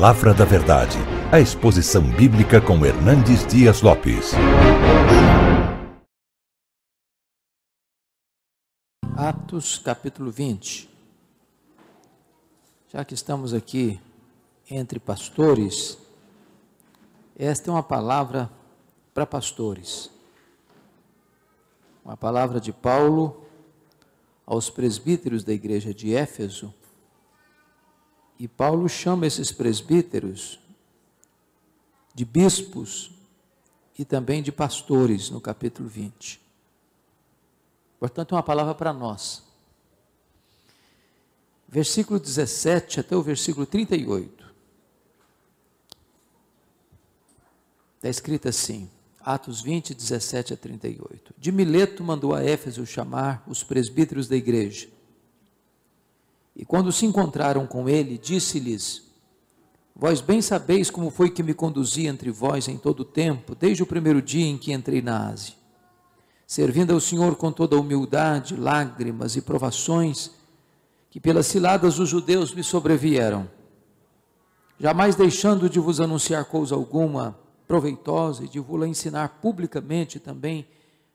Palavra da Verdade, a exposição bíblica com Hernandes Dias Lopes. Atos capítulo 20. Já que estamos aqui entre pastores, esta é uma palavra para pastores. Uma palavra de Paulo aos presbíteros da igreja de Éfeso. E Paulo chama esses presbíteros de bispos e também de pastores, no capítulo 20. Portanto, é uma palavra para nós. Versículo 17 até o versículo 38. Está escrito assim: Atos 20, 17 a 38. De Mileto mandou a Éfeso chamar os presbíteros da igreja. E quando se encontraram com ele, disse-lhes: Vós bem sabeis como foi que me conduzi entre vós em todo o tempo, desde o primeiro dia em que entrei na Ásia, servindo ao Senhor com toda a humildade, lágrimas e provações que pelas ciladas dos judeus me sobrevieram, jamais deixando de vos anunciar coisa alguma proveitosa e de vou-la ensinar publicamente também,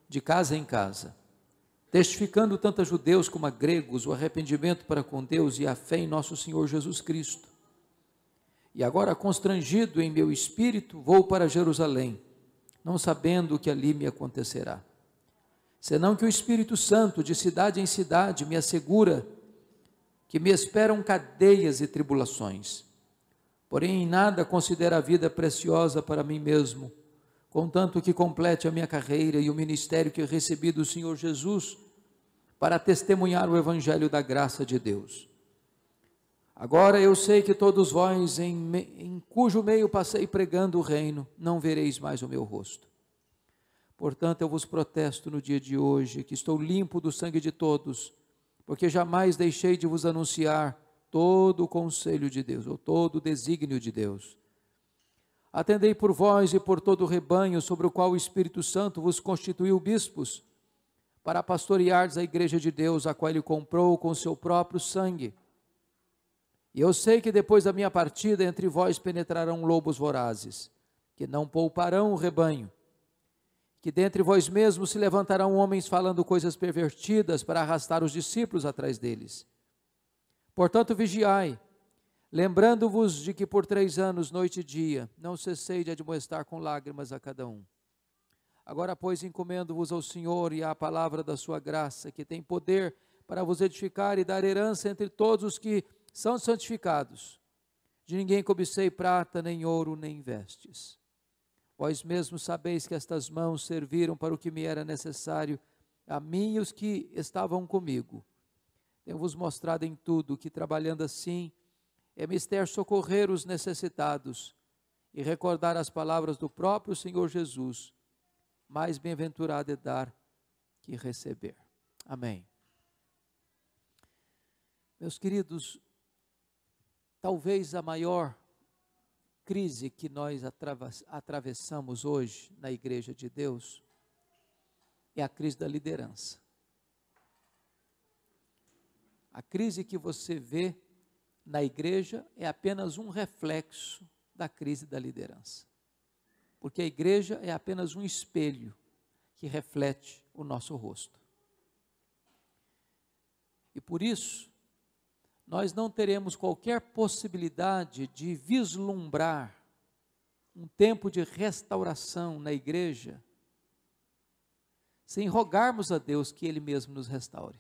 de casa em casa, testificando tanto a judeus como a gregos o arrependimento para com Deus e a fé em nosso Senhor Jesus Cristo. E agora, constrangido em meu espírito, vou para Jerusalém, não sabendo o que ali me acontecerá. Senão que o Espírito Santo, de cidade em cidade, me assegura que me esperam cadeias e tribulações Porém, em nada considero a vida preciosa para mim mesmo, contanto que complete a minha carreira e o ministério que recebi do Senhor Jesus para testemunhar o evangelho da graça de Deus. Agora eu sei que todos vós, em, em, cujo meio passei pregando o reino, não vereis mais o meu rosto. Portanto, eu vos protesto no dia de hoje que estou limpo do sangue de todos, porque jamais deixei de vos anunciar todo o conselho de Deus, ou todo o desígnio de Deus. Atendei por vós e por todo o rebanho sobre o qual o Espírito Santo vos constituiu bispos, para pastoreardes a igreja de Deus, a qual ele comprou com seu próprio sangue. E eu sei que depois da minha partida entre vós penetrarão lobos vorazes, que não pouparão o rebanho. Que dentre vós mesmos se levantarão homens falando coisas pervertidas para arrastar os discípulos atrás deles. Portanto, vigiai, lembrando-vos de que por três anos, noite e dia, não cessei de admoestar com lágrimas a cada um. Agora, pois, encomendo-vos ao Senhor e à palavra da sua graça, que tem poder para vos edificar e dar herança entre todos os que são santificados. De ninguém cobicei prata, nem ouro, nem vestes. Vós mesmos sabeis que estas mãos serviram para o que me era necessário, a mim e os que estavam comigo tenho-vos mostrado em tudo que, trabalhando assim, é mister socorrer os necessitados e recordar as palavras do próprio Senhor Jesus. Mais bem-aventurado é dar que receber. Amém. Meus queridos, talvez a maior crise que nós atravessamos hoje na Igreja de Deus é a crise da liderança. A crise que você vê na igreja é apenas um reflexo da crise da liderança. Porque a igreja é apenas um espelho que reflete o nosso rosto. E por isso, nós não teremos qualquer possibilidade de vislumbrar um tempo de restauração na igreja sem rogarmos a Deus que Ele mesmo nos restaure.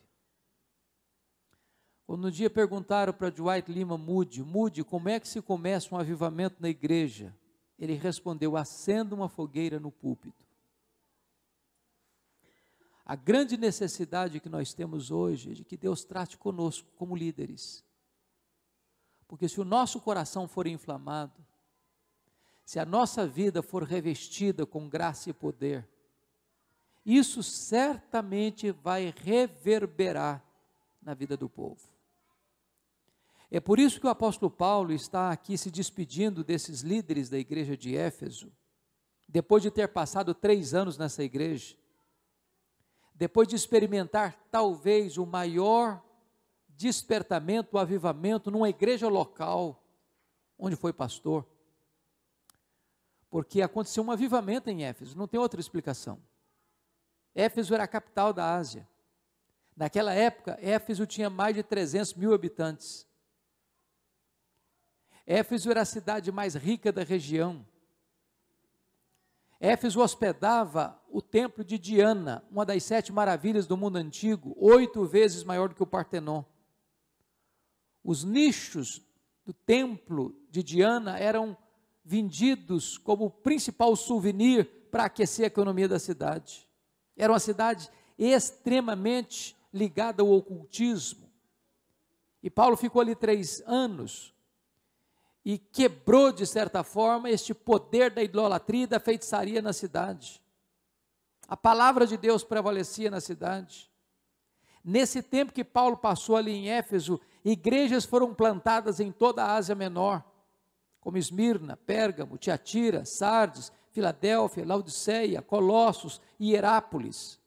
Quando um dia perguntaram para Dwight Lima Moody, Moody, como é que se começa um avivamento na igreja? Ele respondeu: acenda uma fogueira no púlpito. A grande necessidade que nós temos hoje é de que Deus trate conosco como líderes. Porque se o nosso coração for inflamado, se a nossa vida for revestida com graça e poder, isso certamente vai reverberar na vida do povo. É por isso que o apóstolo Paulo está aqui se despedindo desses líderes da igreja de Éfeso, depois de ter passado três anos nessa igreja, depois de experimentar talvez o maior despertamento, o avivamento numa igreja local, onde foi pastor, porque aconteceu um avivamento em Éfeso, não tem outra explicação. Éfeso era a capital da Ásia. Naquela época, Éfeso tinha mais de 300 mil habitantes. Éfeso era a cidade mais rica da região. Éfeso hospedava o templo de Diana, uma das sete maravilhas do mundo antigo, oito vezes maior do que o Partenon. Os nichos do templo de Diana eram vendidos como principal souvenir para aquecer a economia da cidade. Era uma cidade extremamente ligada ao ocultismo. E Paulo ficou ali três anos e quebrou, de certa forma, este poder da idolatria e da feitiçaria na cidade. A palavra de Deus prevalecia na cidade. Nesse tempo que Paulo passou ali em Éfeso, igrejas foram plantadas em toda a Ásia Menor, como Esmirna, Pérgamo, Tiatira, Sardes, Filadélfia, Laodiceia, Colossos e Herápolis.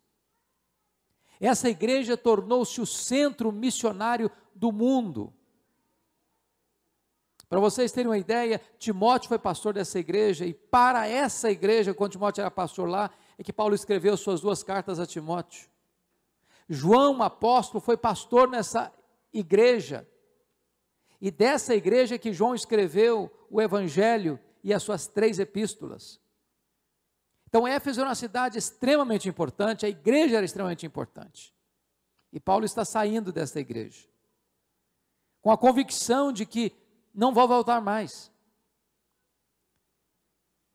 Essa igreja tornou-se o centro missionário do mundo. Para vocês terem uma ideia, Timóteo foi pastor dessa igreja, e para essa igreja, quando Timóteo era pastor lá, é que Paulo escreveu suas duas cartas a Timóteo. João, apóstolo, foi pastor nessa igreja. E dessa igreja que João escreveu o Evangelho e as suas três epístolas. Então, Éfeso era uma cidade extremamente importante, a igreja era extremamente importante. E Paulo está saindo dessa igreja, com a convicção de que não vai voltar mais.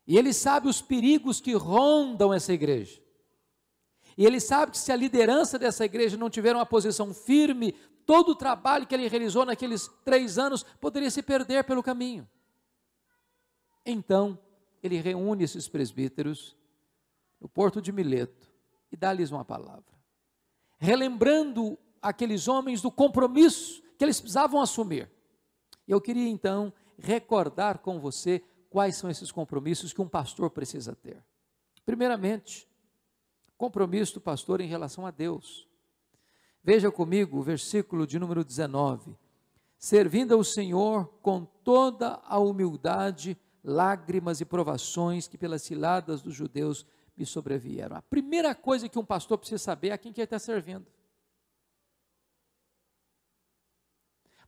E ele sabe os perigos que rondam essa igreja. E ele sabe que se a liderança dessa igreja não tiver uma posição firme, todo o trabalho que ele realizou naqueles três anos poderia se perder pelo caminho. Então, ele reúne esses presbíteros no porto de Mileto e dá-lhes uma palavra, relembrando aqueles homens do compromisso que eles precisavam assumir. Eu queria então recordar com você quais são esses compromissos que um pastor precisa ter. Primeiramente, compromisso do pastor em relação a Deus. Veja comigo o versículo de número 19. Servindo ao Senhor com toda a humildade, lágrimas e provações que pelas ciladas dos judeus me sobrevieram. A primeira coisa que um pastor precisa saber é a quem que ele está servindo.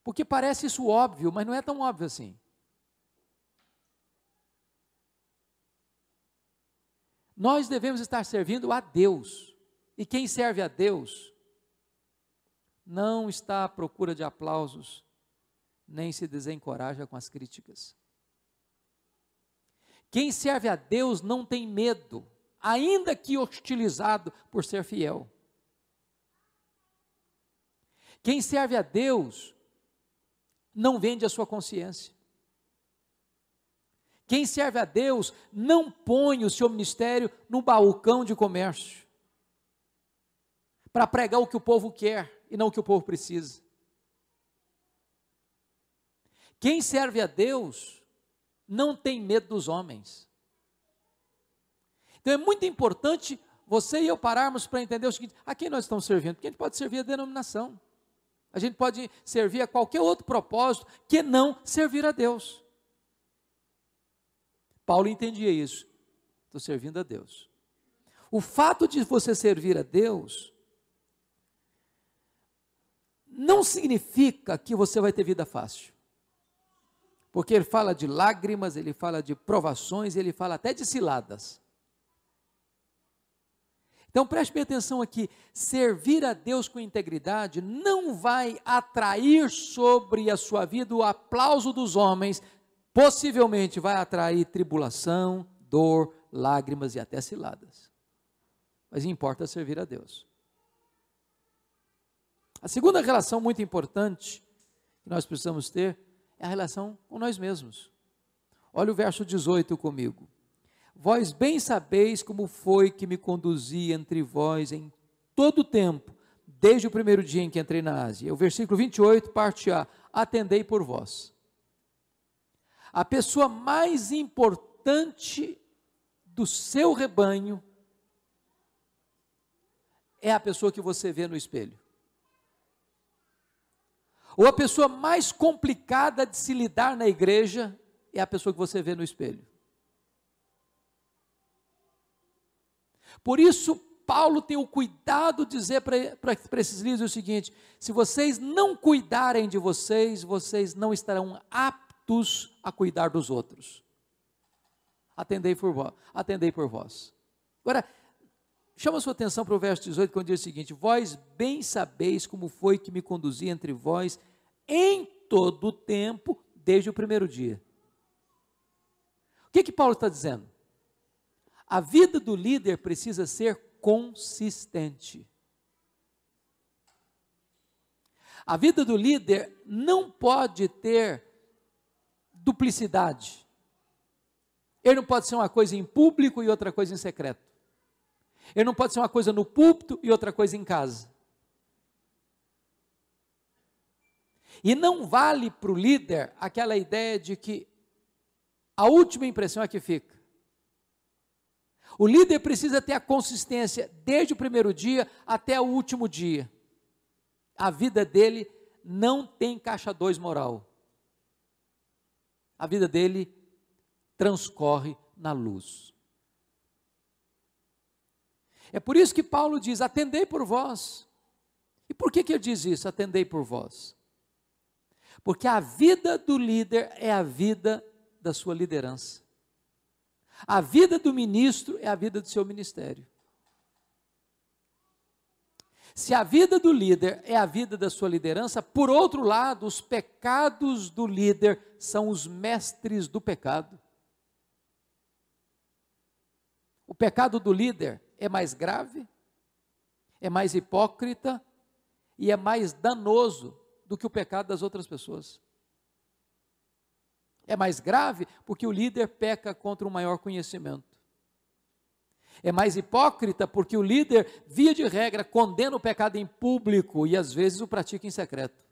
Porque parece isso óbvio, mas não é tão óbvio assim. Nós devemos estar servindo a Deus. E quem serve a Deus não está à procura de aplausos, nem se desencoraja com as críticas. Quem serve a Deus não tem medo ainda que hostilizado por ser fiel. Quem serve a Deus não vende a sua consciência. Quem serve a Deus não põe o seu ministério no balcão de comércio para pregar o que o povo quer e não o que o povo precisa. Quem serve a Deus não tem medo dos homens. Então é muito importante você e eu pararmos para entender o seguinte: a quem nós estamos servindo? Porque a gente pode servir a denominação, a gente pode servir a qualquer outro propósito que não servir a Deus. Paulo entendia isso. Estou servindo a Deus. O fato de você servir a Deus não significa que você vai ter vida fácil. Porque ele fala de lágrimas, ele fala de provações, ele fala até de ciladas. Então preste bem atenção aqui: servir a Deus com integridade não vai atrair sobre a sua vida o aplauso dos homens, possivelmente vai atrair tribulação, dor, lágrimas e até ciladas. Mas importa servir a Deus. A segunda relação muito importante que nós precisamos ter é a relação com nós mesmos. Olha o verso 18 comigo. Vós bem sabeis como foi que me conduzi entre vós em todo o tempo, desde o primeiro dia em que entrei na Ásia. O versículo 28, parte A: Atendei por vós. A pessoa mais importante do seu rebanho é a pessoa que você vê no espelho. Ou a pessoa mais complicada de se lidar na igreja é a pessoa que você vê no espelho. Por isso, Paulo tem o cuidado de dizer para esses líderes o seguinte: se vocês não cuidarem de vocês, vocês não estarão aptos a cuidar dos outros. Atendei por vós. Atendei por vós. Agora, chama sua atenção para o verso 18, quando diz o seguinte: Vós bem sabeis como foi que me conduzi entre vós em todo o tempo, desde o primeiro dia. O que que Paulo está dizendo? A vida do líder precisa ser consistente. A vida do líder não pode ter duplicidade. Ele não pode ser uma coisa em público e outra coisa em secreto. Ele não pode ser uma coisa no púlpito e outra coisa em casa. E não vale para o líder aquela ideia de que a última impressão é que fica. O líder precisa ter a consistência desde o primeiro dia até o último dia. A vida dele não tem caixa 2 moral. A vida dele transcorre na luz. É por isso que Paulo diz: atendei por vós. E por que, que ele diz isso? Atendei por vós. Porque a vida do líder é a vida da sua liderança. A vida do ministro é a vida do seu ministério. Se a vida do líder é a vida da sua liderança, por outro lado, os pecados do líder são os mestres do pecado. O pecado do líder é mais grave, é mais hipócrita e é mais danoso do que o pecado das outras pessoas. É mais grave porque o líder peca contra um maior conhecimento. É mais hipócrita porque o líder, via de regra, condena o pecado em público e às vezes o pratica em secreto.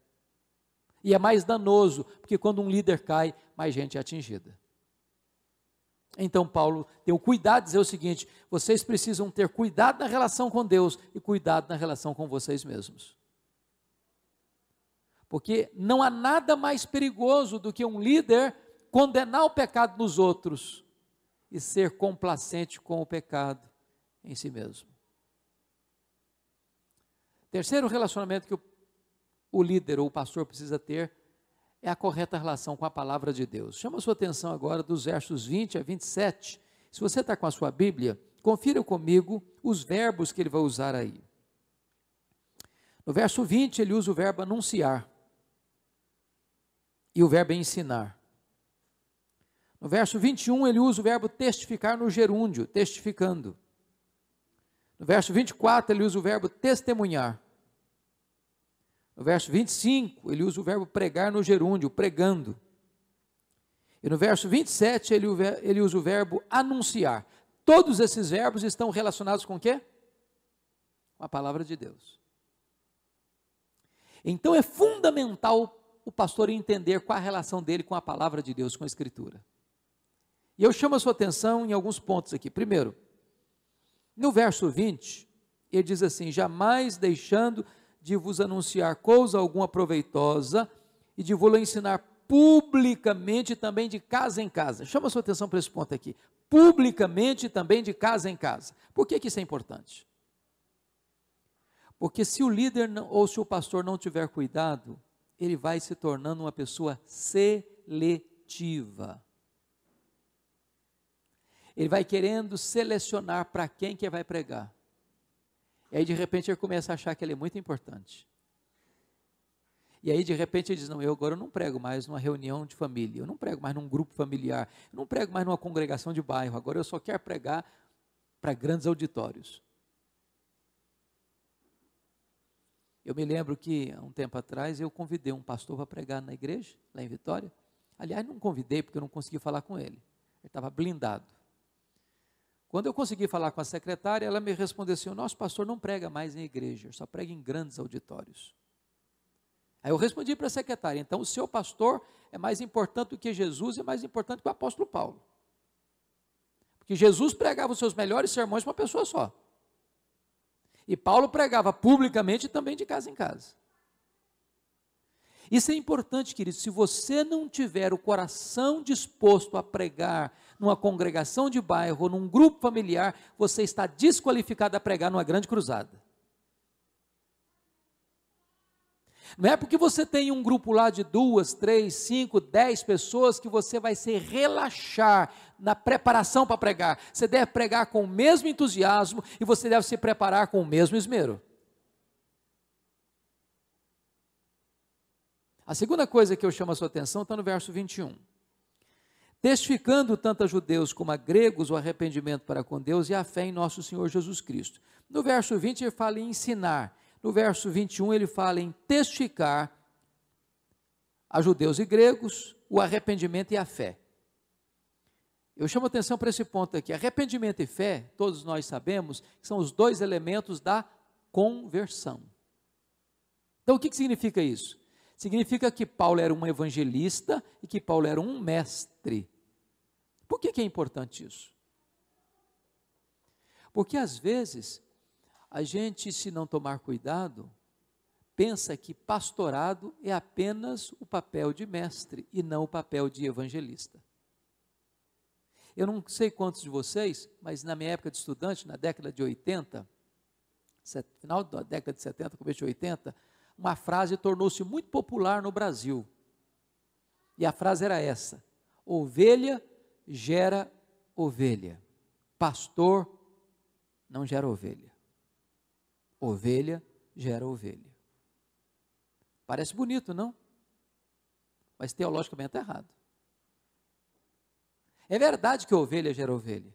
E é mais danoso porque quando um líder cai, mais gente é atingida. Então Paulo tem o cuidado de dizer o seguinte: vocês precisam ter cuidado na relação com Deus e cuidado na relação com vocês mesmos. Porque não há nada mais perigoso do que um líder condenar o pecado nos outros e ser complacente com o pecado em si mesmo. Terceiro relacionamento que o, o líder ou o pastor precisa ter é a correta relação com a palavra de Deus. Chama a sua atenção agora dos versos 20 a 27. Se você está com a sua Bíblia, confira comigo os verbos que ele vai usar aí. No verso 20, ele usa o verbo anunciar e o verbo é ensinar. No verso 21, ele usa o verbo testificar no gerúndio, testificando. No verso 24, ele usa o verbo testemunhar. No verso 25, ele usa o verbo pregar no gerúndio, pregando. E no verso 27, ele, ele usa o verbo anunciar. Todos esses verbos estão relacionados com o quê? Com a palavra de Deus. Então é fundamental o pastor entender qual a relação dele com a palavra de Deus, com a Escritura. E eu chamo a sua atenção em alguns pontos aqui. Primeiro, no verso 20, ele diz assim: Jamais deixando de vos anunciar coisa alguma proveitosa e de vos ensinar publicamente também de casa em casa. Chama a sua atenção para esse ponto aqui. Publicamente também de casa em casa. Por que, que isso é importante? Porque se o líder não, ou se o pastor não tiver cuidado, ele vai se tornando uma pessoa seletiva. Ele vai querendo selecionar para quem que vai pregar. E aí de repente ele começa a achar que ele é muito importante. E aí de repente ele diz: Não, eu agora não prego mais numa reunião de família, eu não prego mais num grupo familiar, eu não prego mais numa congregação de bairro, agora eu só quero pregar para grandes auditórios. Eu me lembro que, há um tempo atrás, eu convidei um pastor para pregar na igreja, lá em Vitória. Aliás, não convidei porque eu não consegui falar com ele. Ele estava blindado. Quando eu consegui falar com a secretária, ela me respondeu assim: o nosso pastor não prega mais em igreja, só prega em grandes auditórios. Aí eu respondi para a secretária: então o seu pastor é mais importante do que Jesus e é mais importante que o apóstolo Paulo. Porque Jesus pregava os seus melhores sermões para uma pessoa só. E Paulo pregava publicamente e também de casa em casa. Isso é importante, querido. Se você não tiver o coração disposto a pregar numa congregação de bairro, num grupo familiar, você está desqualificado a pregar numa grande cruzada. Não é porque você tem um grupo lá de duas, três, cinco, dez pessoas que você vai se relaxar na preparação para pregar. Você deve pregar com o mesmo entusiasmo e você deve se preparar com o mesmo esmero. A segunda coisa que eu chamo a sua atenção está no verso 21. Testificando tanto a judeus como a gregos o arrependimento para com Deus e a fé em nosso Senhor Jesus Cristo. No verso 20 ele fala em ensinar. No verso 21 ele fala em testificar a judeus e gregos o arrependimento e a fé. Eu chamo atenção para esse ponto aqui. Arrependimento e fé, todos nós sabemos, são os dois elementos da conversão. Então, o que, que significa isso? Significa que Paulo era um evangelista e que Paulo era um mestre. Por que, que é importante isso? Porque às vezes a gente, se não tomar cuidado, pensa que pastorado é apenas o papel de mestre e não o papel de evangelista. Eu não sei quantos de vocês, mas na minha época de estudante, na década de 80, final da década de 70, começo de 80, uma frase tornou-se muito popular no Brasil. E a frase era essa: ovelha gera ovelha, pastor não gera ovelha. Ovelha gera ovelha. Parece bonito, não? Mas teologicamente é errado. É verdade que ovelha gera ovelha.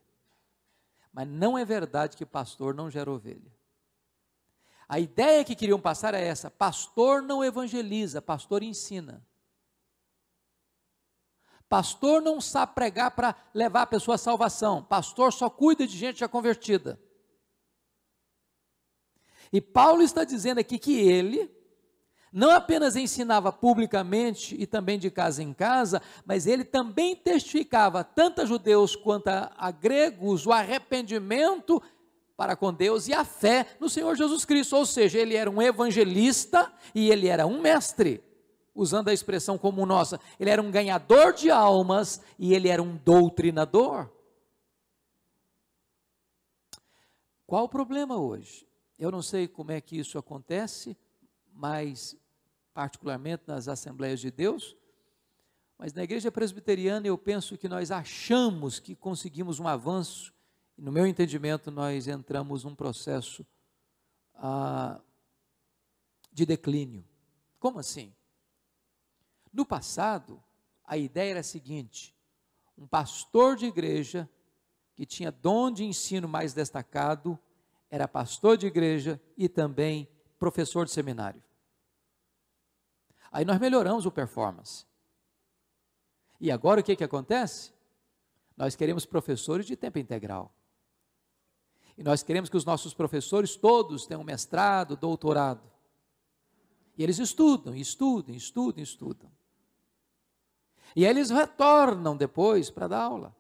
Mas não é verdade que pastor não gera ovelha. A ideia que queriam passar é essa: pastor não evangeliza, pastor ensina. Pastor não sabe pregar para levar a pessoa à salvação, pastor só cuida de gente já convertida. E Paulo está dizendo aqui que ele não apenas ensinava publicamente e também de casa em casa, mas ele também testificava tanto a judeus quanto a, a gregos o arrependimento para com Deus e a fé no Senhor Jesus Cristo. Ou seja, ele era um evangelista e ele era um mestre, usando a expressão como nossa. Ele era um ganhador de almas e ele era um doutrinador. Qual o problema hoje? Eu não sei como é que isso acontece, mas particularmente nas Assembleias de Deus, mas na igreja presbiteriana eu penso que nós achamos que conseguimos um avanço, e no meu entendimento nós entramos num processo ah, de declínio. Como assim? No passado, a ideia era a seguinte: um pastor de igreja que tinha dom de ensino mais destacado era pastor de igreja e também professor de seminário. Aí nós melhoramos o performance. E agora o que, que acontece? Nós queremos professores de tempo integral. E nós queremos que os nossos professores todos tenham mestrado, doutorado. E eles estudam, estudam, estudam, estudam. E aí eles retornam depois para dar aula.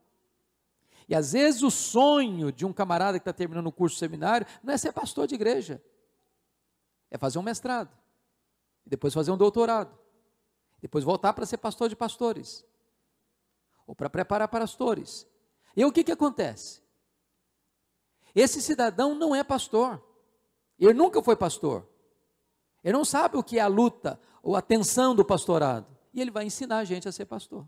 E às vezes o sonho de um camarada que está terminando o curso seminário não é ser pastor de igreja, é fazer um mestrado, depois fazer um doutorado, depois voltar para ser pastor de pastores, ou para preparar pastores. E o que, que acontece? Esse cidadão não é pastor, ele nunca foi pastor, ele não sabe o que é a luta ou a tensão do pastorado, e ele vai ensinar a gente a ser pastor.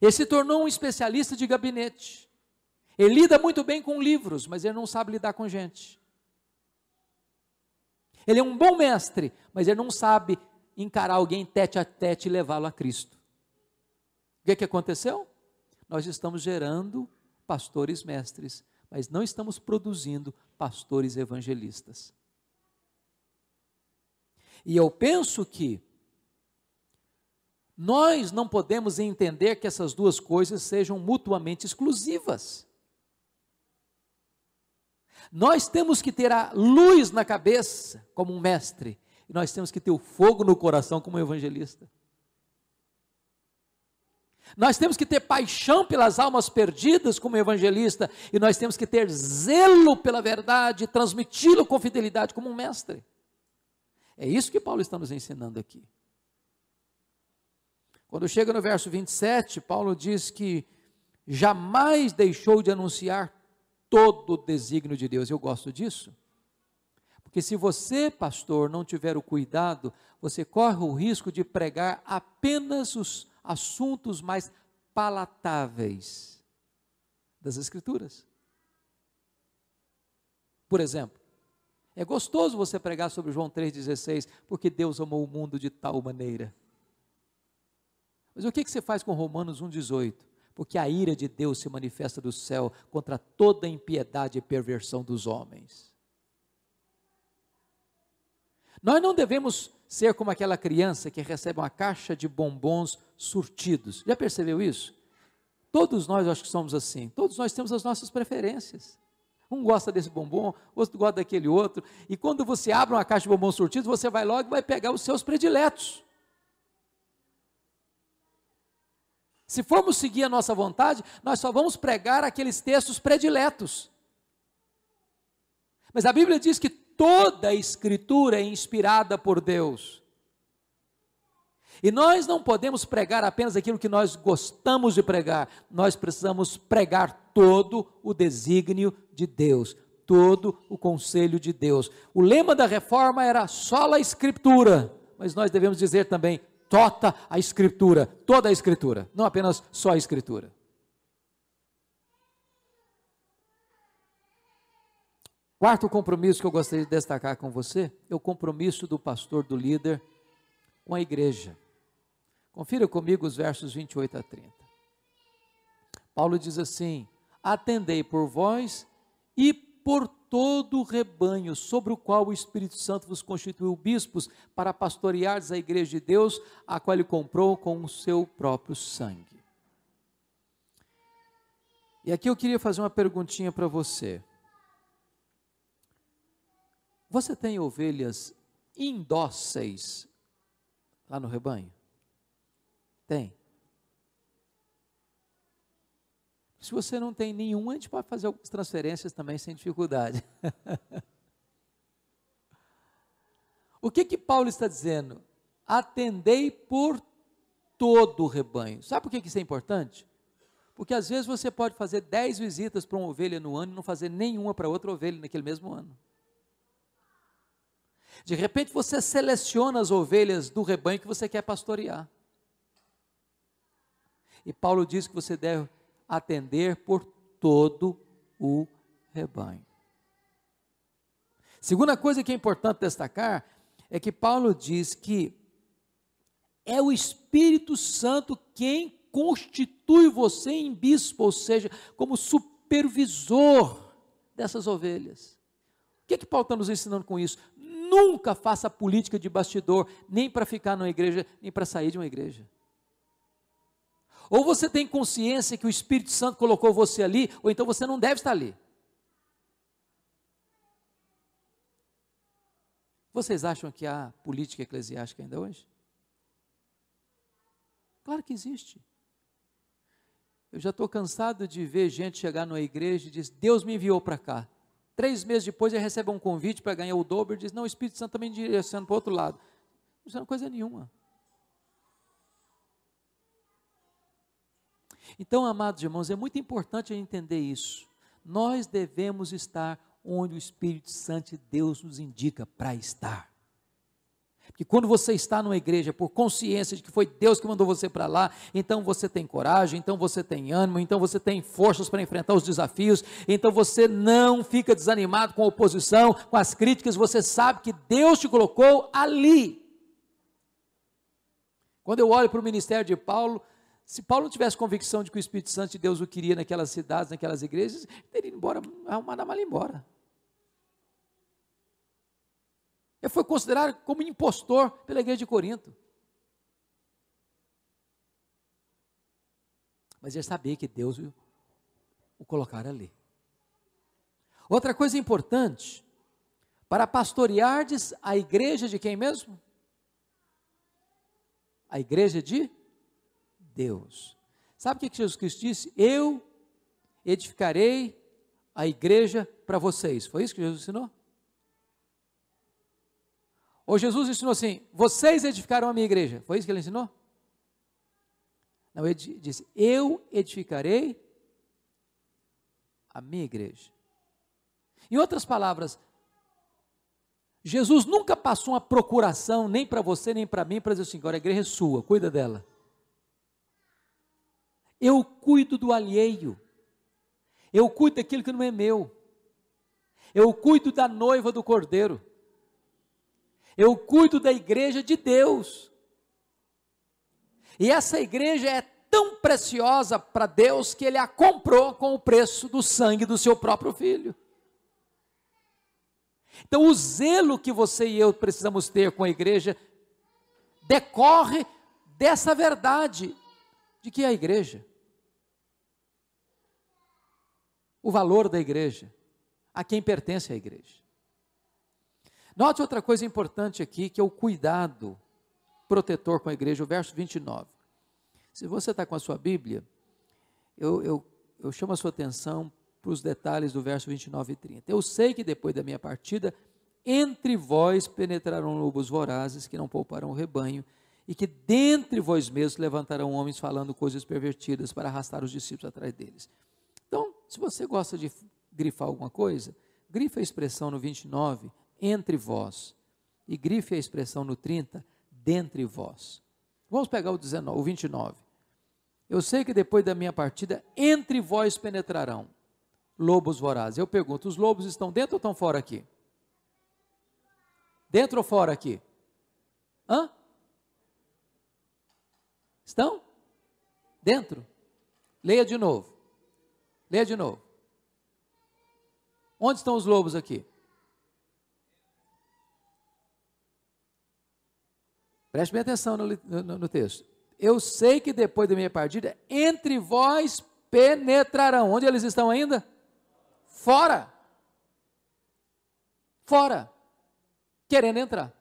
Ele se tornou um especialista de gabinete. Ele lida muito bem com livros, mas ele não sabe lidar com gente. Ele é um bom mestre, mas ele não sabe encarar alguém tete a tete e levá-lo a Cristo. O que, é que aconteceu? Nós estamos gerando pastores mestres, mas não estamos produzindo pastores evangelistas. E eu penso que nós não podemos entender que essas duas coisas sejam mutuamente exclusivas. Nós temos que ter a luz na cabeça como um mestre, e nós temos que ter o fogo no coração como um evangelista. Nós temos que ter paixão pelas almas perdidas como evangelista, e nós temos que ter zelo pela verdade, transmiti-lo com fidelidade como um mestre. É isso que Paulo está nos ensinando aqui. Quando chega no verso 27, Paulo diz que jamais deixou de anunciar todo o desígnio de Deus. Eu gosto disso. Porque se você, pastor, não tiver o cuidado, você corre o risco de pregar apenas os assuntos mais palatáveis das Escrituras. Por exemplo, é gostoso você pregar sobre João 3,16, porque Deus amou o mundo de tal maneira. Mas o que, que você faz com Romanos 1,18? Porque a ira de Deus se manifesta do céu contra toda impiedade e perversão dos homens. Nós não devemos ser como aquela criança que recebe uma caixa de bombons surtidos. Já percebeu isso? Todos nós acho que somos assim. Todos nós temos as nossas preferências. Um gosta desse bombom, outro gosta daquele outro. E quando você abre uma caixa de bombons surtidos, você vai logo e vai pegar os seus prediletos. Se formos seguir a nossa vontade, nós só vamos pregar aqueles textos prediletos. Mas a Bíblia diz que toda a Escritura é inspirada por Deus. E nós não podemos pregar apenas aquilo que nós gostamos de pregar, nós precisamos pregar todo o desígnio de Deus, todo o conselho de Deus. O lema da reforma era só a Escritura, mas nós devemos dizer também tota a Escritura, toda a Escritura, não apenas só a Escritura. Quarto compromisso que eu gostaria de destacar com você é o compromisso do pastor, do líder, com a igreja. Confira comigo os versos 28 a 30. Paulo diz assim: Atendei por vós e por todo o rebanho sobre o qual o Espírito Santo vos constituiu bispos para pastoreares a igreja de Deus, a qual ele comprou com o seu próprio sangue. E aqui eu queria fazer uma perguntinha para você. Você tem ovelhas indóceis lá no rebanho? Tem. Se você não tem nenhuma, a gente pode fazer algumas transferências também sem dificuldade. o que que Paulo está dizendo? Atendei por todo o rebanho. Sabe por que isso é importante? Porque às vezes você pode fazer dez visitas para uma ovelha no ano e não fazer nenhuma para outra ovelha naquele mesmo ano. De repente você seleciona as ovelhas do rebanho que você quer pastorear. E Paulo diz que você deve atender por todo o rebanho. Segunda coisa que é importante destacar é que Paulo diz que é o Espírito Santo quem constitui você em bispo, ou seja, como supervisor dessas ovelhas. O que, é que Paulo está nos ensinando com isso? Nunca faça política de bastidor, nem para ficar numa igreja, nem para sair de uma igreja. Ou você tem consciência que o Espírito Santo colocou você ali, ou então você não deve estar ali. Vocês acham que há política eclesiástica ainda hoje? Claro que existe. Eu já estou cansado de ver gente chegar numa igreja e dizer: Deus me enviou para cá. Três meses depois ele recebe um convite para ganhar o dobro e diz: Não, o Espírito Santo também direciona para o outro lado. Não é coisa nenhuma. Então, amados irmãos, é muito importante entender isso. Nós devemos estar onde o Espírito Santo de Deus nos indica para estar. Porque quando você está numa igreja por consciência de que foi Deus que mandou você para lá, então você tem coragem, então você tem ânimo, então você tem forças para enfrentar os desafios, então você não fica desanimado com a oposição, com as críticas, você sabe que Deus te colocou ali. Quando eu olho para o ministério de Paulo, se Paulo não tivesse convicção de que o Espírito Santo de Deus o queria naquelas cidades, naquelas igrejas, teria ido embora, arrumado a mala embora. Ele foi considerado como impostor pela igreja de Corinto. Mas ele sabia que Deus o, o colocara ali. Outra coisa importante, para pastoreardes a igreja de quem mesmo? A igreja de Deus. Sabe o que Jesus Cristo disse? Eu edificarei a igreja para vocês. Foi isso que Jesus ensinou? Ou Jesus ensinou assim: vocês edificaram a minha igreja. Foi isso que ele ensinou? Não, ele disse: eu edificarei a minha igreja. Em outras palavras, Jesus nunca passou uma procuração, nem para você, nem para mim, para dizer assim: agora a igreja é sua, cuida dela. Eu cuido do alheio. Eu cuido daquilo que não é meu. Eu cuido da noiva do cordeiro. Eu cuido da igreja de Deus. E essa igreja é tão preciosa para Deus que ele a comprou com o preço do sangue do seu próprio filho. Então, o zelo que você e eu precisamos ter com a igreja decorre dessa verdade de que é a igreja. O valor da igreja, a quem pertence a igreja. Note outra coisa importante aqui, que é o cuidado protetor com a igreja, o verso 29. Se você está com a sua Bíblia, eu, eu, eu chamo a sua atenção para os detalhes do verso 29 e 30. Eu sei que depois da minha partida, entre vós penetrarão lobos vorazes que não pouparão o rebanho, e que dentre vós mesmos levantarão homens falando coisas pervertidas para arrastar os discípulos atrás deles. Então, se você gosta de grifar alguma coisa, grife a expressão no 29, entre vós, e grife a expressão no 30, dentre vós. Vamos pegar o, 19, o 29. Eu sei que depois da minha partida, entre vós penetrarão lobos vorazes. Eu pergunto, os lobos estão dentro ou estão fora aqui? Dentro ou fora aqui? Hã? Estão? Dentro? Leia de novo. Leia de novo. Onde estão os lobos aqui? Preste bem atenção no, no, no, texto. Eu sei que depois da minha partida, entre vós penetrarão. Onde eles estão ainda? Fora. Fora. Querendo entrar.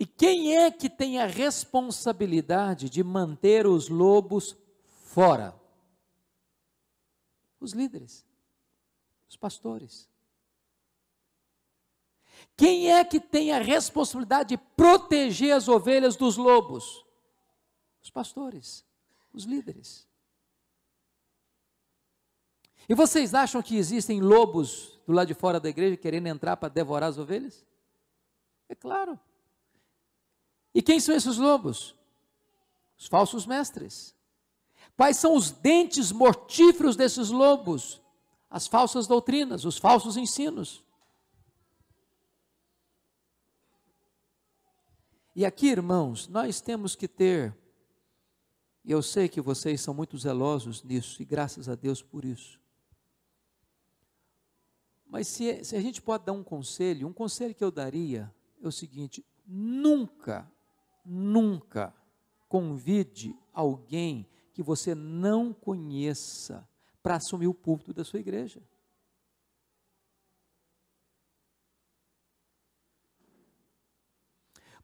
E quem é que tem a responsabilidade de manter os lobos fora? Os líderes, os pastores. Quem é que tem a responsabilidade de proteger as ovelhas dos lobos? Os pastores, os líderes. E vocês acham que existem lobos do lado de fora da igreja querendo entrar para devorar as ovelhas? É claro. E quem são esses lobos? Os falsos mestres. Quais são os dentes mortíferos desses lobos? As falsas doutrinas, os falsos ensinos. E aqui, irmãos, nós temos que ter, e eu sei que vocês são muito zelosos nisso, e graças a Deus por isso. Mas se, se a gente pode dar um conselho, um conselho que eu daria é o seguinte: nunca, nunca convide alguém que você não conheça para assumir o púlpito da sua igreja.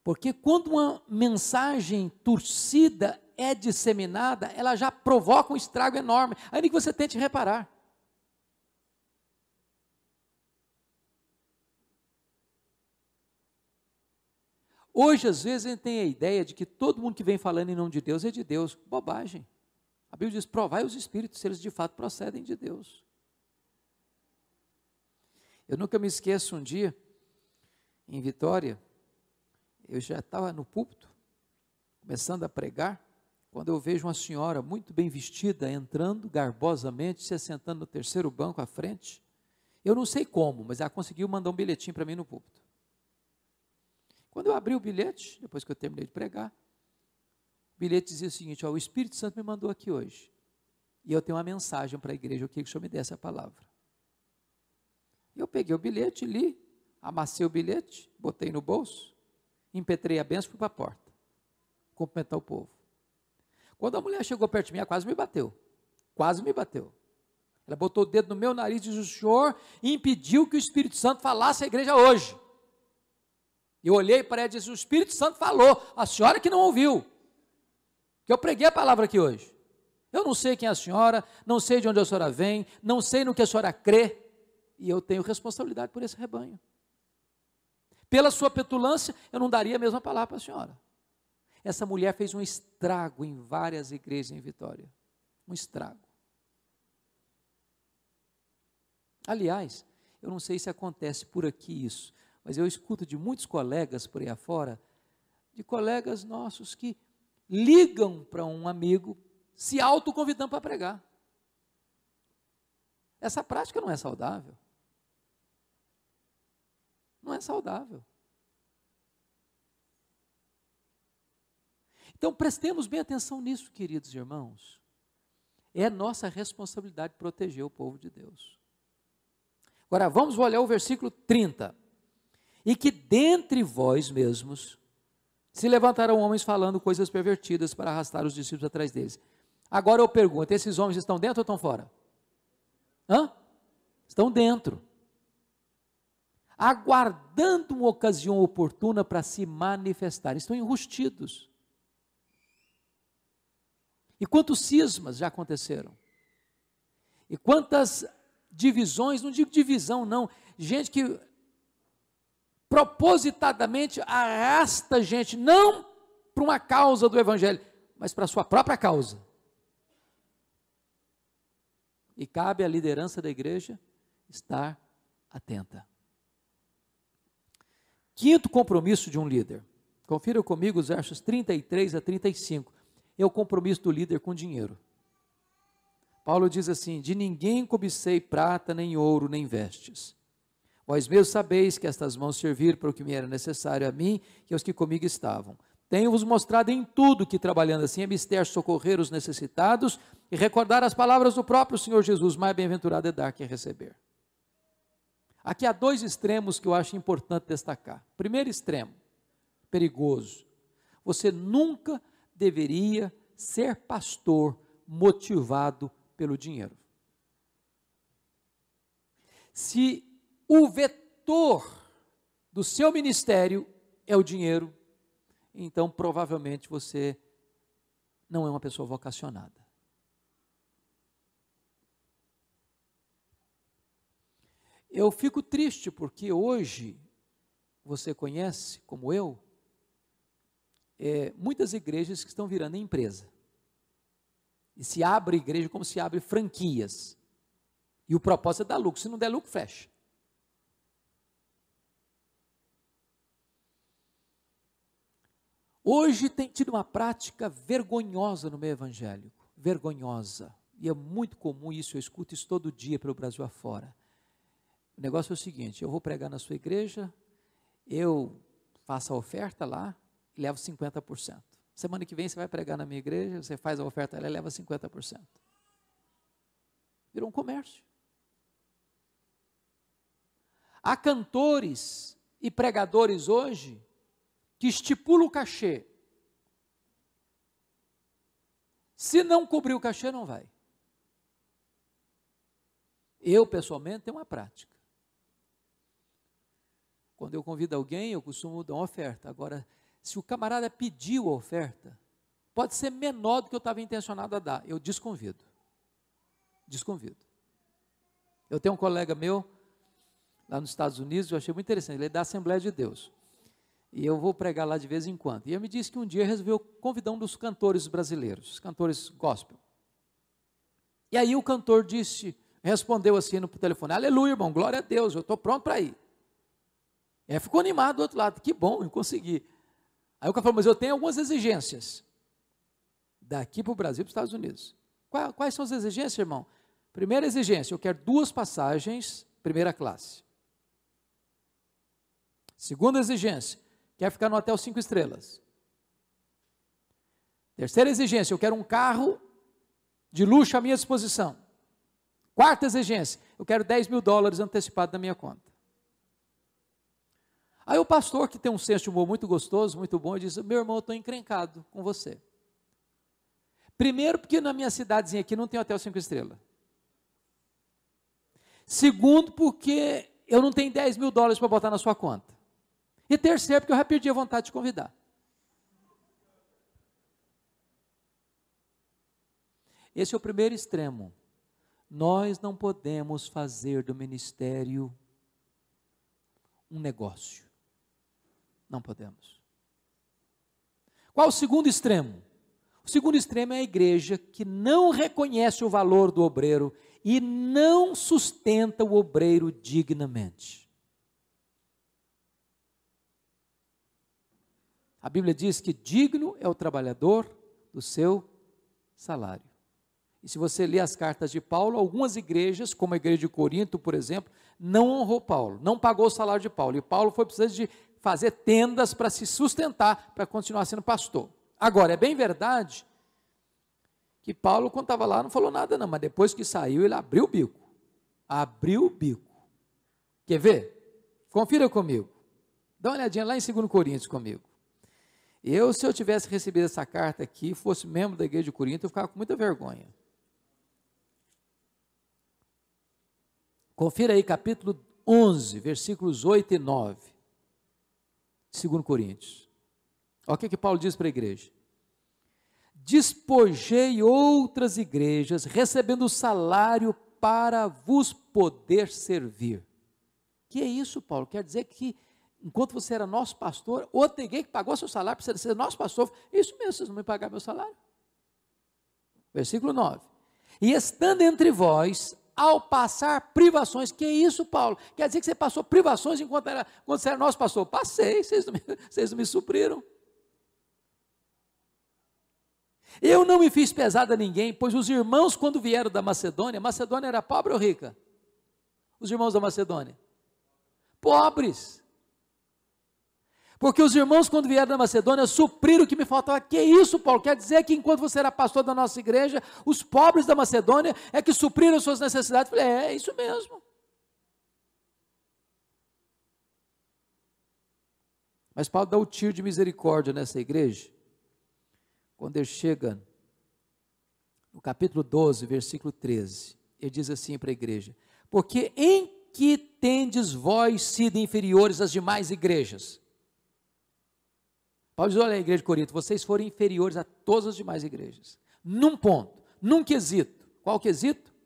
Porque quando uma mensagem torcida é disseminada, ela já provoca um estrago enorme, ainda que você tente reparar. Hoje, às vezes, a gente tem a ideia de que todo mundo que vem falando em nome de Deus é de Deus. Bobagem. A Bíblia diz: provai os espíritos se eles de fato procedem de Deus. Eu nunca me esqueço um dia, em Vitória, eu já estava no púlpito, começando a pregar, quando eu vejo uma senhora muito bem vestida entrando garbosamente, se assentando no terceiro banco à frente. Eu não sei como, mas ela conseguiu mandar um bilhetinho para mim no púlpito. Quando eu abri o bilhete, depois que eu terminei de pregar, o bilhete dizia o seguinte: ó, o Espírito Santo me mandou aqui hoje. E eu tenho uma mensagem para a igreja, eu queria que o senhor me desse a palavra. Eu peguei o bilhete, li, amassei o bilhete, botei no bolso, impetrei a benção e fui para a porta. Cumprimentar o povo. Quando a mulher chegou perto de mim, ela quase me bateu. Quase me bateu. Ela botou o dedo no meu nariz e disse: O senhor impediu que o Espírito Santo falasse à igreja hoje. Eu olhei para ela e disse: O Espírito Santo falou, a senhora que não ouviu. Que eu preguei a palavra aqui hoje. Eu não sei quem é a senhora, não sei de onde a senhora vem, não sei no que a senhora crê. E eu tenho responsabilidade por esse rebanho. Pela sua petulância, eu não daria a mesma palavra para a senhora. Essa mulher fez um estrago em várias igrejas em Vitória. Um estrago. Aliás, eu não sei se acontece por aqui isso, mas eu escuto de muitos colegas por aí afora, de colegas nossos que ligam para um amigo se autoconvidando para pregar. Essa prática não é saudável. Não é saudável. Então prestemos bem atenção nisso, queridos irmãos. É nossa responsabilidade proteger o povo de Deus. Agora vamos olhar o versículo 30. E que dentre vós mesmos se levantarão homens falando coisas pervertidas para arrastar os discípulos atrás deles. Agora eu pergunto: esses homens estão dentro ou estão fora? Hã? Estão dentro. Aguardando uma ocasião oportuna para se manifestar. Estão enrustidos. E quantos cismas já aconteceram? E quantas divisões, não digo divisão, não, gente que propositadamente arrasta gente, não para uma causa do Evangelho, mas para a sua própria causa. E cabe à liderança da igreja estar atenta. Quinto compromisso de um líder. Confira comigo os versos 33 a 35. É o compromisso do líder com dinheiro. Paulo diz assim: De ninguém cobicei prata, nem ouro, nem vestes. Vós mesmos sabeis que estas mãos serviram para o que me era necessário a mim e aos que comigo estavam. Tenho-vos mostrado em tudo que, trabalhando assim, é mister socorrer os necessitados e recordar as palavras do próprio Senhor Jesus: mais bem-aventurado é dar que é receber. Aqui há dois extremos que eu acho importante destacar. Primeiro extremo, perigoso. Você nunca deveria ser pastor motivado pelo dinheiro. Se o vetor do seu ministério é o dinheiro, então provavelmente você não é uma pessoa vocacionada. Eu fico triste porque hoje você conhece, como eu, é, muitas igrejas que estão virando empresa. E se abre igreja como se abre franquias. E o propósito é dar lucro. Se não der lucro, fecha. Hoje tem tido uma prática vergonhosa no meio evangélico, vergonhosa. E é muito comum isso, eu escuto isso todo dia pelo Brasil afora. O negócio é o seguinte: eu vou pregar na sua igreja, eu faço a oferta lá e levo 50%. Semana que vem você vai pregar na minha igreja, você faz a oferta e leva 50%. Virou um comércio. Há cantores e pregadores hoje que estipula o cachê. Se não cobrir o cachê, não vai. Eu, pessoalmente, tenho uma prática. Quando eu convido alguém, eu costumo dar uma oferta. Agora, se o camarada pediu a oferta, pode ser menor do que eu estava intencionado a dar. Eu desconvido. Desconvido. Eu tenho um colega meu, lá nos Estados Unidos, eu achei muito interessante, ele é da Assembleia de Deus. E eu vou pregar lá de vez em quando. E ele me disse que um dia resolveu convidar um dos cantores brasileiros, cantores gospel. E aí o cantor disse, respondeu assim no telefone: Aleluia, irmão, glória a Deus, eu estou pronto para ir. E aí ficou animado do outro lado, que bom, eu consegui. Aí o cara falou: Mas eu tenho algumas exigências. Daqui para o Brasil para os Estados Unidos. Quais, quais são as exigências, irmão? Primeira exigência: eu quero duas passagens, primeira classe. Segunda exigência: quer ficar no hotel cinco estrelas. Terceira exigência, eu quero um carro de luxo à minha disposição. Quarta exigência, eu quero 10 mil dólares antecipado na minha conta. Aí o pastor, que tem um senso de humor muito gostoso, muito bom, diz: Meu irmão, eu estou encrencado com você. Primeiro, porque na minha cidadezinha aqui não tem hotel cinco estrelas. Segundo, porque eu não tenho 10 mil dólares para botar na sua conta. E terceiro, porque eu já perdi a vontade de convidar. Esse é o primeiro extremo. Nós não podemos fazer do ministério um negócio. Não podemos. Qual o segundo extremo? O segundo extremo é a igreja que não reconhece o valor do obreiro e não sustenta o obreiro dignamente. A Bíblia diz que digno é o trabalhador do seu salário. E se você ler as cartas de Paulo, algumas igrejas, como a igreja de Corinto, por exemplo, não honrou Paulo, não pagou o salário de Paulo. E Paulo foi precisando de fazer tendas para se sustentar, para continuar sendo pastor. Agora, é bem verdade que Paulo, quando estava lá, não falou nada, não, mas depois que saiu, ele abriu o bico. Abriu o bico. Quer ver? Confira comigo. Dá uma olhadinha lá em 2 Coríntios comigo. Eu, se eu tivesse recebido essa carta aqui, fosse membro da igreja de Corinto, eu ficava com muita vergonha. Confira aí capítulo 11, versículos 8 e 9. 2 Coríntios. Olha o que, que Paulo diz para a igreja. Despojei outras igrejas, recebendo salário para vos poder servir. Que é isso, Paulo? Quer dizer que enquanto você era nosso pastor, outra igreja que pagou seu salário para ser nosso pastor, isso mesmo, vocês não me pagaram meu salário. Versículo 9. E estando entre vós ao passar privações. Que é isso, Paulo? Quer dizer que você passou privações enquanto, era, quando você era nosso pastor? Passei, vocês não, me, vocês não me supriram. Eu não me fiz pesado a ninguém, pois os irmãos, quando vieram da Macedônia, Macedônia era pobre ou rica? Os irmãos da Macedônia? Pobres. Porque os irmãos, quando vieram da Macedônia, supriram o que me faltava. Que isso, Paulo? Quer dizer que enquanto você era pastor da nossa igreja, os pobres da Macedônia é que supriram suas necessidades? Eu falei, é, é isso mesmo. Mas Paulo dá o tiro de misericórdia nessa igreja, quando ele chega no capítulo 12, versículo 13. Ele diz assim para a igreja: Porque em que tendes vós sido inferiores às demais igrejas? Paulo diz: olha a igreja de Corinto, vocês foram inferiores a todas as demais igrejas. Num ponto, num quesito. Qual quesito?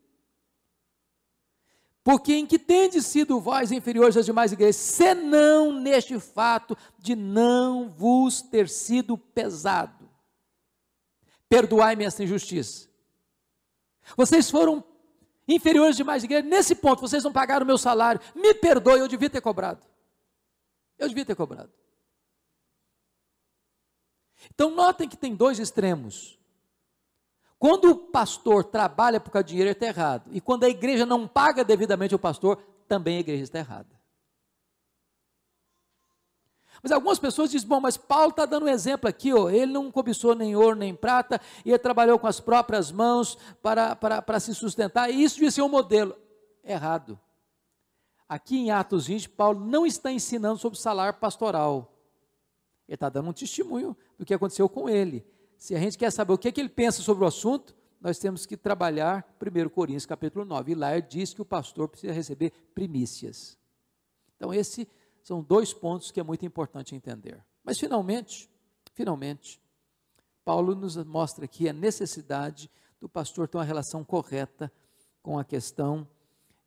Porque em que tendes sido vós inferiores às demais igrejas, senão neste fato de não vos ter sido pesado. Perdoai-me esta injustiça. Vocês foram inferiores às demais igrejas, nesse ponto vocês não pagaram o meu salário. Me perdoe, eu devia ter cobrado. Eu devia ter cobrado. Então, notem que tem dois extremos. Quando o pastor trabalha por causa do dinheiro, ele está errado. E quando a igreja não paga devidamente o pastor, também a igreja está errada. Mas algumas pessoas dizem, bom, mas Paulo está dando um exemplo aqui, ó, ele não cobiçou nem ouro nem prata, e ele trabalhou com as próprias mãos para, para, para se sustentar, e isso devia ser um modelo. Errado. Aqui em Atos 20, Paulo não está ensinando sobre salário pastoral. Ele está dando um testemunho do que aconteceu com ele. Se a gente quer saber o que, é que ele pensa sobre o assunto, nós temos que trabalhar 1 Coríntios capítulo 9. E lá ele diz que o pastor precisa receber primícias. Então, esses são dois pontos que é muito importante entender. Mas, finalmente, finalmente, Paulo nos mostra aqui a necessidade do pastor ter uma relação correta com a questão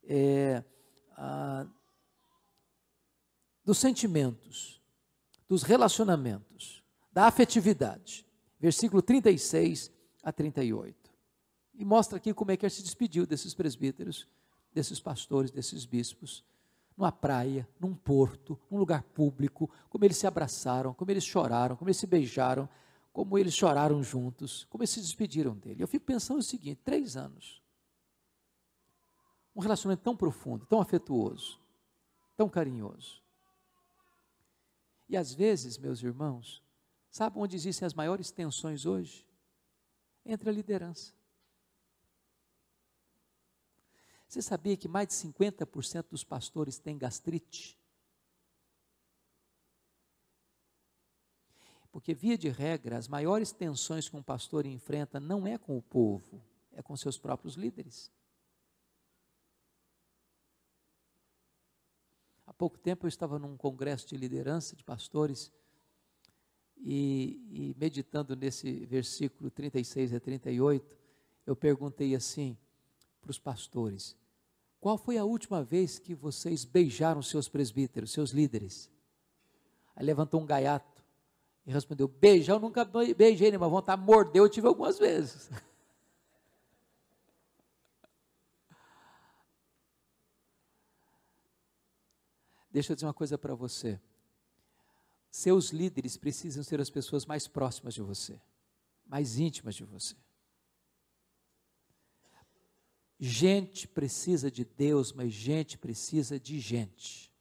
é, a, dos sentimentos, dos relacionamentos, da afetividade. Versículo 36 a 38. E mostra aqui como é que ele se despediu desses presbíteros, desses pastores, desses bispos, numa praia, num porto, num lugar público, como eles se abraçaram, como eles choraram, como eles se beijaram, como eles choraram juntos, como eles se despediram dele. Eu fico pensando o seguinte: três anos. Um relacionamento tão profundo, tão afetuoso, tão carinhoso. E às vezes, meus irmãos, sabe onde existem as maiores tensões hoje? Entre a liderança. Você sabia que mais de 50% dos pastores têm gastrite? Porque, via de regra, as maiores tensões que um pastor enfrenta não é com o povo, é com seus próprios líderes. Pouco tempo eu estava num congresso de liderança de pastores e, e meditando nesse versículo 36 a 38, eu perguntei assim: para os pastores: qual foi a última vez que vocês beijaram seus presbíteros, seus líderes? Aí levantou um gaiato e respondeu: Beijar, eu nunca beijei, né? mas vontade de morder eu tive algumas vezes. Deixa eu dizer uma coisa para você. Seus líderes precisam ser as pessoas mais próximas de você, mais íntimas de você. Gente precisa de Deus, mas gente precisa de gente.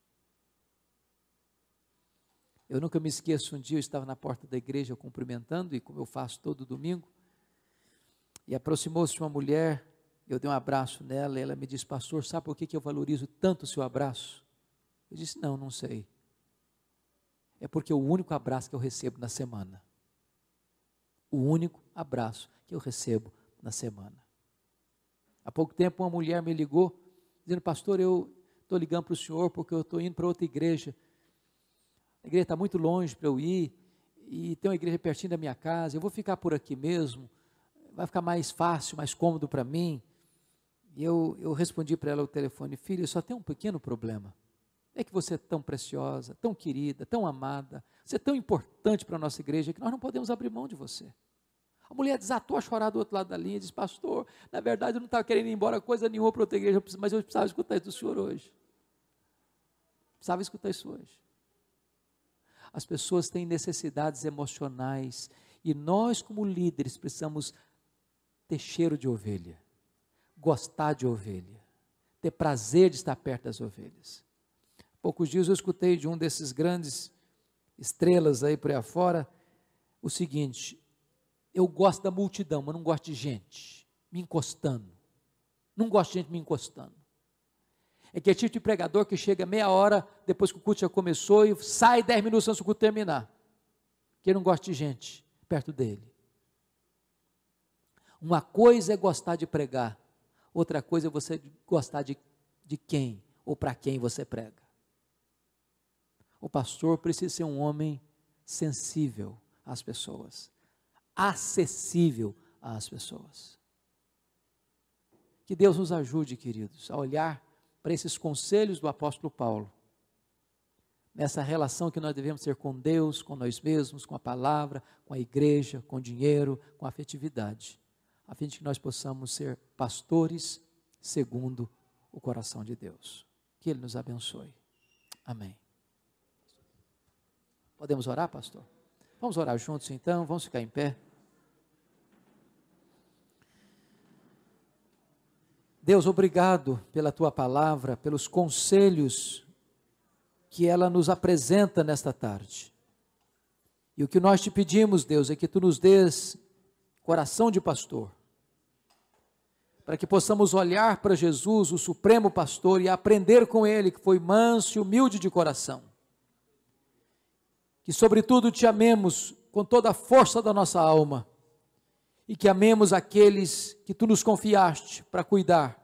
Eu nunca me esqueço, um dia eu estava na porta da igreja cumprimentando, e como eu faço todo domingo, e aproximou-se uma mulher, eu dei um abraço nela, e ela me disse, pastor, sabe por que, que eu valorizo tanto o seu abraço? Eu disse, não, não sei. É porque é o único abraço que eu recebo na semana. O único abraço que eu recebo na semana. Há pouco tempo uma mulher me ligou, dizendo, pastor, eu estou ligando para o senhor porque eu estou indo para outra igreja a igreja está muito longe para eu ir, e tem uma igreja pertinho da minha casa, eu vou ficar por aqui mesmo, vai ficar mais fácil, mais cômodo para mim. E eu, eu respondi para ela ao telefone, filha, só tem um pequeno problema. É que você é tão preciosa, tão querida, tão amada, você é tão importante para a nossa igreja que nós não podemos abrir mão de você. A mulher desatou a chorar do outro lado da linha e disse, pastor, na verdade eu não estava querendo ir embora coisa nenhuma para outra igreja, mas eu precisava escutar isso do senhor hoje. Precisava escutar isso hoje. As pessoas têm necessidades emocionais e nós, como líderes, precisamos ter cheiro de ovelha, gostar de ovelha, ter prazer de estar perto das ovelhas. Poucos dias eu escutei de um desses grandes estrelas aí por aí afora o seguinte: eu gosto da multidão, mas não gosto de gente me encostando. Não gosto de gente me encostando. É que é tipo de pregador que chega meia hora depois que o culto já começou e sai dez minutos antes do culto terminar. Que não gosta de gente perto dele. Uma coisa é gostar de pregar, outra coisa é você gostar de, de quem ou para quem você prega. O pastor precisa ser um homem sensível às pessoas, acessível às pessoas. Que Deus nos ajude, queridos, a olhar para esses conselhos do apóstolo Paulo, nessa relação que nós devemos ter com Deus, com nós mesmos, com a palavra, com a igreja, com o dinheiro, com a afetividade, a fim de que nós possamos ser pastores segundo o coração de Deus. Que Ele nos abençoe. Amém. Podemos orar, pastor? Vamos orar juntos então, vamos ficar em pé. Deus, obrigado pela tua palavra, pelos conselhos que ela nos apresenta nesta tarde. E o que nós te pedimos, Deus, é que tu nos dês coração de pastor, para que possamos olhar para Jesus, o supremo pastor, e aprender com ele, que foi manso e humilde de coração. Que, sobretudo, te amemos com toda a força da nossa alma e que amemos aqueles que tu nos confiaste para cuidar,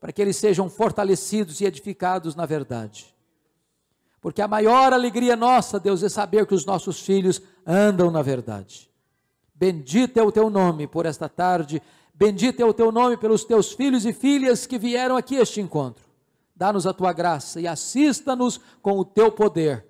para que eles sejam fortalecidos e edificados na verdade. Porque a maior alegria nossa, Deus, é saber que os nossos filhos andam na verdade. Bendito é o teu nome por esta tarde, bendito é o teu nome pelos teus filhos e filhas que vieram aqui a este encontro. Dá-nos a tua graça e assista-nos com o teu poder.